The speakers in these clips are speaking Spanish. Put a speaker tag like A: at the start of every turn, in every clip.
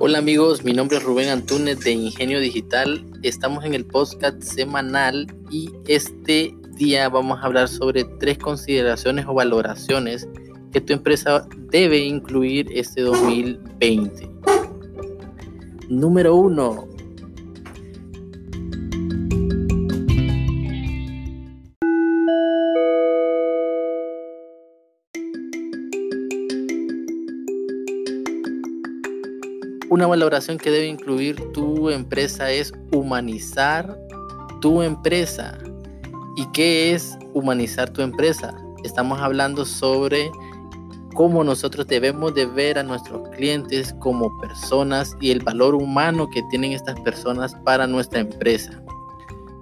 A: Hola amigos, mi nombre es Rubén Antúnez de Ingenio Digital. Estamos en el podcast semanal y este día vamos a hablar sobre tres consideraciones o valoraciones que tu empresa debe incluir este 2020. Número uno, Una valoración que debe incluir tu empresa es humanizar tu empresa. ¿Y qué es humanizar tu empresa? Estamos hablando sobre cómo nosotros debemos de ver a nuestros clientes como personas y el valor humano que tienen estas personas para nuestra empresa.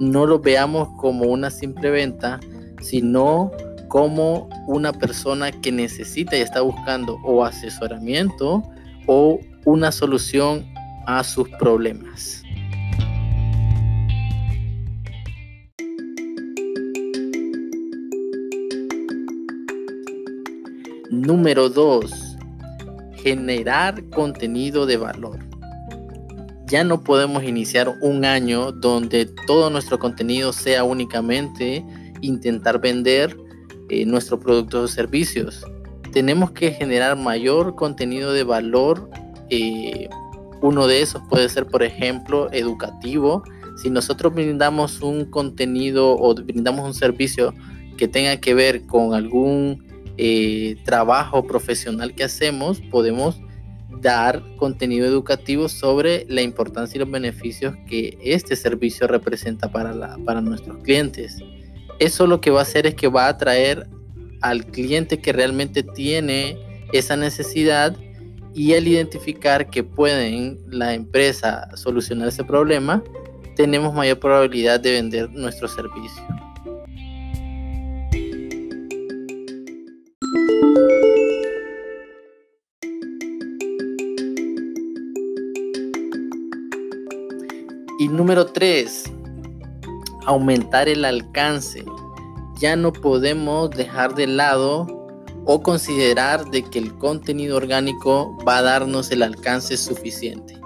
A: No lo veamos como una simple venta, sino como una persona que necesita y está buscando o asesoramiento o una solución a sus problemas. Número 2. Generar contenido de valor. Ya no podemos iniciar un año donde todo nuestro contenido sea únicamente intentar vender eh, nuestros productos o servicios. Tenemos que generar mayor contenido de valor eh, uno de esos puede ser, por ejemplo, educativo. Si nosotros brindamos un contenido o brindamos un servicio que tenga que ver con algún eh, trabajo profesional que hacemos, podemos dar contenido educativo sobre la importancia y los beneficios que este servicio representa para, para nuestros clientes. Eso lo que va a hacer es que va a atraer al cliente que realmente tiene esa necesidad y al identificar que pueden la empresa solucionar ese problema, tenemos mayor probabilidad de vender nuestro servicio. Y número 3, aumentar el alcance. Ya no podemos dejar de lado o considerar de que el contenido orgánico va a darnos el alcance suficiente.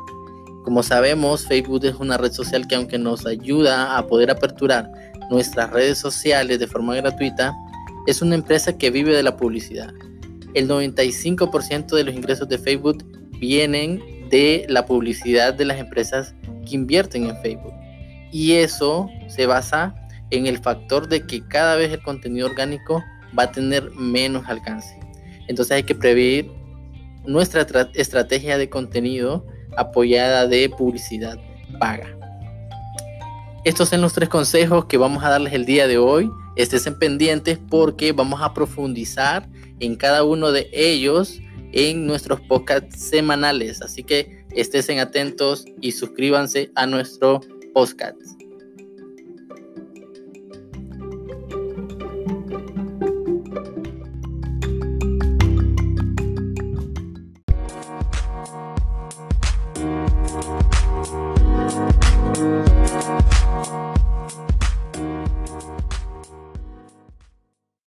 A: Como sabemos, Facebook es una red social que aunque nos ayuda a poder aperturar nuestras redes sociales de forma gratuita, es una empresa que vive de la publicidad. El 95% de los ingresos de Facebook vienen de la publicidad de las empresas que invierten en Facebook. Y eso se basa en el factor de que cada vez el contenido orgánico va a tener menos alcance. Entonces hay que prever nuestra estrategia de contenido apoyada de publicidad paga. Estos son los tres consejos que vamos a darles el día de hoy. Estén pendientes porque vamos a profundizar en cada uno de ellos en nuestros podcasts semanales. Así que estén atentos y suscríbanse a nuestro podcast.